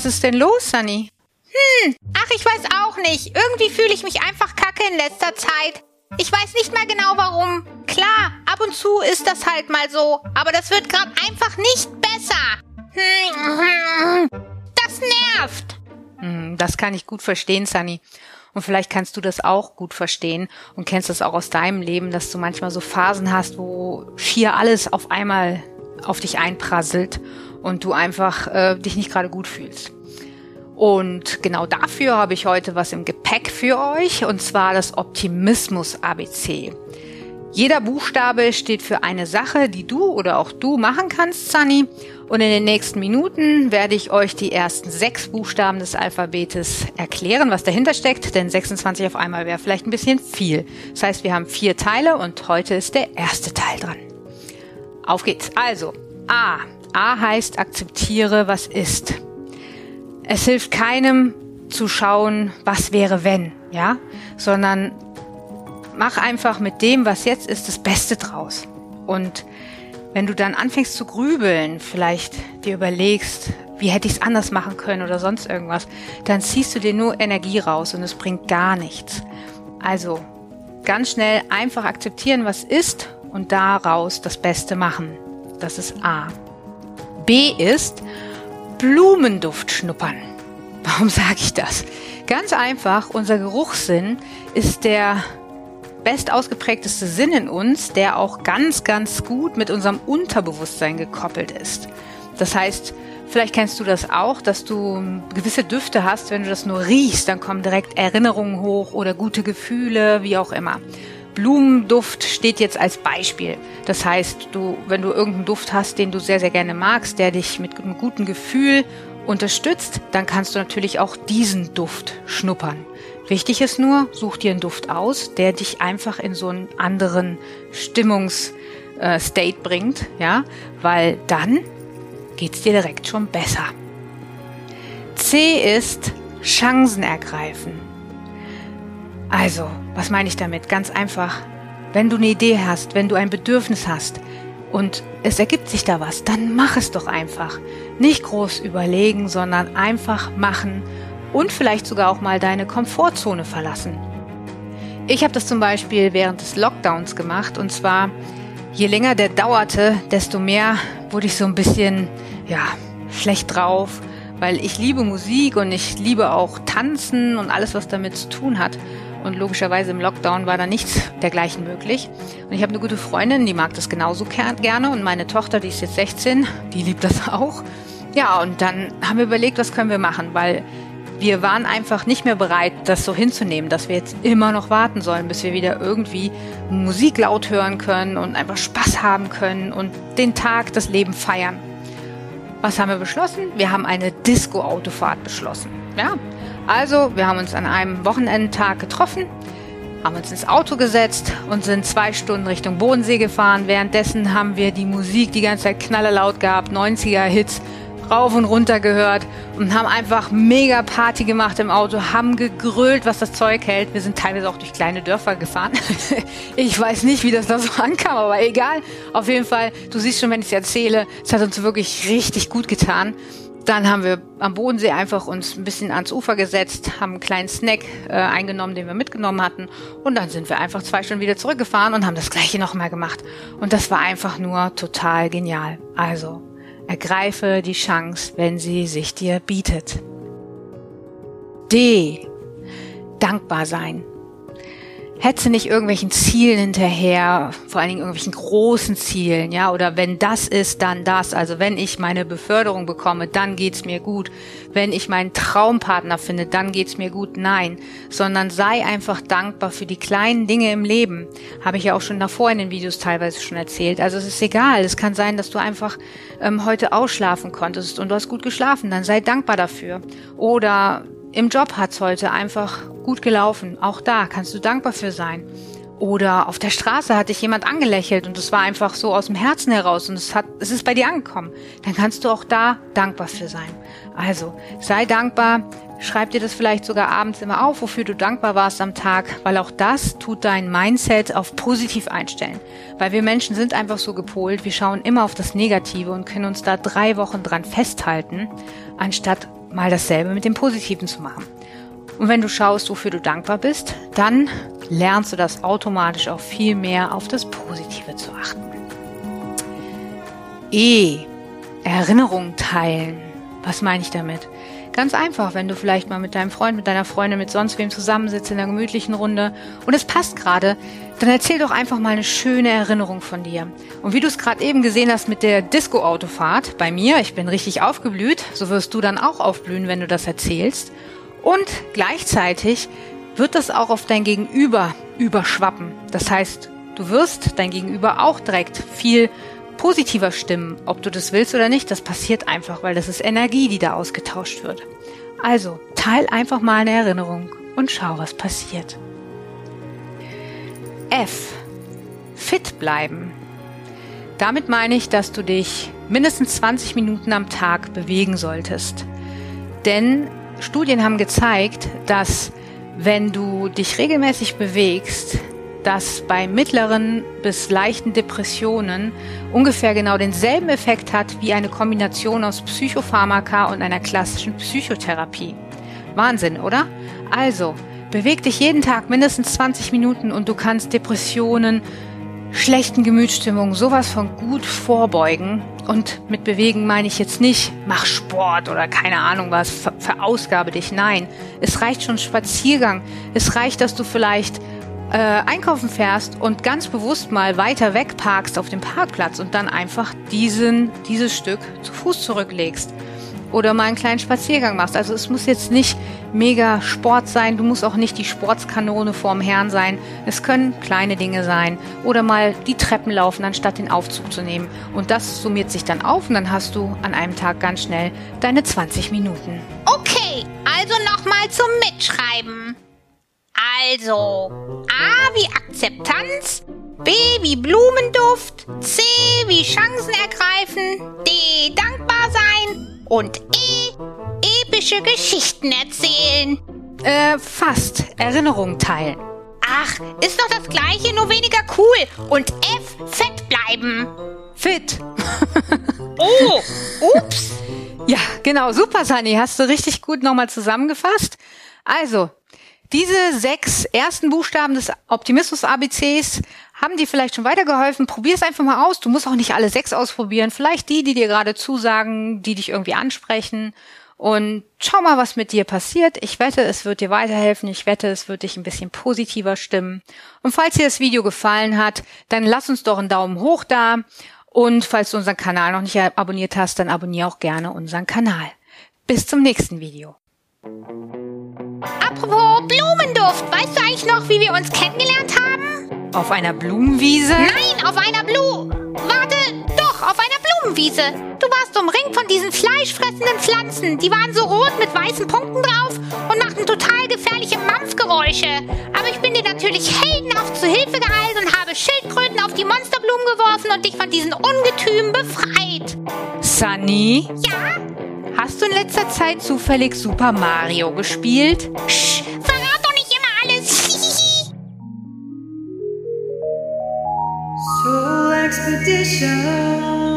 was ist denn los, Sunny? Hm, ach, ich weiß auch nicht. Irgendwie fühle ich mich einfach kacke in letzter Zeit. Ich weiß nicht mehr genau warum. Klar, ab und zu ist das halt mal so, aber das wird gerade einfach nicht besser. Hm, das nervt. Hm, das kann ich gut verstehen, Sunny. Und vielleicht kannst du das auch gut verstehen und kennst das auch aus deinem Leben, dass du manchmal so Phasen hast, wo schier alles auf einmal auf dich einprasselt und du einfach äh, dich nicht gerade gut fühlst. Und genau dafür habe ich heute was im Gepäck für euch, und zwar das Optimismus ABC. Jeder Buchstabe steht für eine Sache, die du oder auch du machen kannst, Sunny. Und in den nächsten Minuten werde ich euch die ersten sechs Buchstaben des Alphabetes erklären, was dahinter steckt, denn 26 auf einmal wäre vielleicht ein bisschen viel. Das heißt, wir haben vier Teile und heute ist der erste Teil dran. Auf geht's. Also, A. A heißt akzeptiere, was ist. Es hilft keinem zu schauen, was wäre wenn, ja, sondern mach einfach mit dem, was jetzt ist, das Beste draus. Und wenn du dann anfängst zu grübeln, vielleicht dir überlegst, wie hätte ich es anders machen können oder sonst irgendwas, dann ziehst du dir nur Energie raus und es bringt gar nichts. Also ganz schnell einfach akzeptieren, was ist und daraus das Beste machen. Das ist A. B ist Blumenduft schnuppern. Warum sage ich das? Ganz einfach, unser Geruchssinn ist der best ausgeprägteste Sinn in uns, der auch ganz, ganz gut mit unserem Unterbewusstsein gekoppelt ist. Das heißt, vielleicht kennst du das auch, dass du gewisse Düfte hast, wenn du das nur riechst, dann kommen direkt Erinnerungen hoch oder gute Gefühle, wie auch immer. Blumenduft steht jetzt als Beispiel. Das heißt, du, wenn du irgendeinen Duft hast, den du sehr, sehr gerne magst, der dich mit einem guten Gefühl unterstützt, dann kannst du natürlich auch diesen Duft schnuppern. Wichtig ist nur, such dir einen Duft aus, der dich einfach in so einen anderen Stimmungsstate äh, bringt, ja, weil dann geht's dir direkt schon besser. C ist Chancen ergreifen. Also, was meine ich damit? Ganz einfach. Wenn du eine Idee hast, wenn du ein Bedürfnis hast und es ergibt sich da was, dann mach es doch einfach. Nicht groß überlegen, sondern einfach machen und vielleicht sogar auch mal deine Komfortzone verlassen. Ich habe das zum Beispiel während des Lockdowns gemacht und zwar je länger der dauerte, desto mehr wurde ich so ein bisschen ja schlecht drauf, weil ich liebe Musik und ich liebe auch Tanzen und alles, was damit zu tun hat. Und logischerweise im Lockdown war da nichts dergleichen möglich. Und ich habe eine gute Freundin, die mag das genauso gerne. Und meine Tochter, die ist jetzt 16, die liebt das auch. Ja, und dann haben wir überlegt, was können wir machen, weil wir waren einfach nicht mehr bereit, das so hinzunehmen, dass wir jetzt immer noch warten sollen, bis wir wieder irgendwie Musik laut hören können und einfach Spaß haben können und den Tag, das Leben feiern. Was haben wir beschlossen? Wir haben eine Disco-Autofahrt beschlossen. Ja, also wir haben uns an einem Wochenendtag getroffen, haben uns ins Auto gesetzt und sind zwei Stunden Richtung Bodensee gefahren. Währenddessen haben wir die Musik die ganze Zeit knallerlaut gehabt, 90er-Hits rauf und runter gehört und haben einfach mega Party gemacht im Auto, haben gegrölt, was das Zeug hält. Wir sind teilweise auch durch kleine Dörfer gefahren. ich weiß nicht, wie das da so ankam, aber egal. Auf jeden Fall, du siehst schon, wenn ich es erzähle, es hat uns wirklich richtig gut getan. Dann haben wir am Bodensee einfach uns ein bisschen ans Ufer gesetzt, haben einen kleinen Snack äh, eingenommen, den wir mitgenommen hatten. Und dann sind wir einfach zwei Stunden wieder zurückgefahren und haben das gleiche nochmal gemacht. Und das war einfach nur total genial. Also, Ergreife die Chance, wenn sie sich dir bietet. D. Dankbar sein hetze nicht irgendwelchen Zielen hinterher, vor allen Dingen irgendwelchen großen Zielen, ja, oder wenn das ist, dann das. Also wenn ich meine Beförderung bekomme, dann geht's mir gut. Wenn ich meinen Traumpartner finde, dann geht's mir gut. Nein, sondern sei einfach dankbar für die kleinen Dinge im Leben. Habe ich ja auch schon davor in den Videos teilweise schon erzählt. Also es ist egal. Es kann sein, dass du einfach ähm, heute ausschlafen konntest und du hast gut geschlafen. Dann sei dankbar dafür. Oder im Job hat's heute einfach gut gelaufen. Auch da kannst du dankbar für sein. Oder auf der Straße hat dich jemand angelächelt und es war einfach so aus dem Herzen heraus und es hat, es ist bei dir angekommen. Dann kannst du auch da dankbar für sein. Also, sei dankbar. Schreib dir das vielleicht sogar abends immer auf, wofür du dankbar warst am Tag, weil auch das tut dein Mindset auf positiv einstellen. Weil wir Menschen sind einfach so gepolt, wir schauen immer auf das Negative und können uns da drei Wochen dran festhalten, anstatt mal dasselbe mit dem Positiven zu machen. Und wenn du schaust, wofür du dankbar bist, dann lernst du das automatisch auch viel mehr auf das Positive zu achten. E. Erinnerung teilen. Was meine ich damit? Ganz einfach, wenn du vielleicht mal mit deinem Freund, mit deiner Freundin, mit sonst wem zusammensitzt in einer gemütlichen Runde und es passt gerade, dann erzähl doch einfach mal eine schöne Erinnerung von dir. Und wie du es gerade eben gesehen hast mit der Disco-Autofahrt bei mir, ich bin richtig aufgeblüht, so wirst du dann auch aufblühen, wenn du das erzählst. Und gleichzeitig wird das auch auf dein Gegenüber überschwappen. Das heißt, du wirst dein Gegenüber auch direkt viel positiver stimmen, ob du das willst oder nicht. Das passiert einfach, weil das ist Energie, die da ausgetauscht wird. Also, teil einfach mal eine Erinnerung und schau, was passiert. F. Fit bleiben. Damit meine ich, dass du dich mindestens 20 Minuten am Tag bewegen solltest. Denn Studien haben gezeigt, dass wenn du dich regelmäßig bewegst, das bei mittleren bis leichten Depressionen ungefähr genau denselben Effekt hat wie eine Kombination aus Psychopharmaka und einer klassischen Psychotherapie. Wahnsinn, oder? Also, beweg dich jeden Tag mindestens 20 Minuten und du kannst Depressionen, schlechten Gemütsstimmungen sowas von gut vorbeugen. Und mit bewegen meine ich jetzt nicht, mach Sport oder keine Ahnung was, ver verausgabe dich. Nein, es reicht schon Spaziergang. Es reicht, dass du vielleicht äh, einkaufen fährst und ganz bewusst mal weiter weg parkst auf dem Parkplatz und dann einfach diesen, dieses Stück zu Fuß zurücklegst oder mal einen kleinen Spaziergang machst. Also es muss jetzt nicht mega Sport sein, du musst auch nicht die Sportskanone vorm Herrn sein. Es können kleine Dinge sein oder mal die Treppen laufen, anstatt den Aufzug zu nehmen. Und das summiert sich dann auf und dann hast du an einem Tag ganz schnell deine 20 Minuten. Okay, also nochmal zum Mitschreiben. Also, A wie Akzeptanz, B wie Blumenduft, C wie Chancen ergreifen, D dankbar sein und E, epische Geschichten erzählen. Äh, fast. Erinnerung teilen. Ach, ist doch das gleiche, nur weniger cool. Und F, fett bleiben. Fit. oh, ups. Ja, genau. Super, Sani. Hast du richtig gut nochmal zusammengefasst. Also, diese sechs ersten Buchstaben des Optimismus-ABCs haben dir vielleicht schon weitergeholfen? Probier es einfach mal aus. Du musst auch nicht alle sechs ausprobieren. Vielleicht die, die dir gerade zusagen, die dich irgendwie ansprechen. Und schau mal, was mit dir passiert. Ich wette, es wird dir weiterhelfen. Ich wette, es wird dich ein bisschen positiver stimmen. Und falls dir das Video gefallen hat, dann lass uns doch einen Daumen hoch da. Und falls du unseren Kanal noch nicht abonniert hast, dann abonniere auch gerne unseren Kanal. Bis zum nächsten Video. Apropos Blumenduft, weißt du eigentlich noch, wie wir uns kennengelernt haben? Auf einer Blumenwiese? Nein, auf einer Blu... Warte, doch, auf einer Blumenwiese. Du warst umringt von diesen fleischfressenden Pflanzen. Die waren so rot mit weißen Punkten drauf und machten total gefährliche Mampfgeräusche. Aber ich bin dir natürlich heldenhaft zu Hilfe geeilt und habe Schildkröten auf die Monsterblumen geworfen und dich von diesen Ungetümen befreit. Sunny? Ja? Hast du in letzter Zeit zufällig Super Mario gespielt? Sch, verrat doch nicht immer alles. Soul Expedition.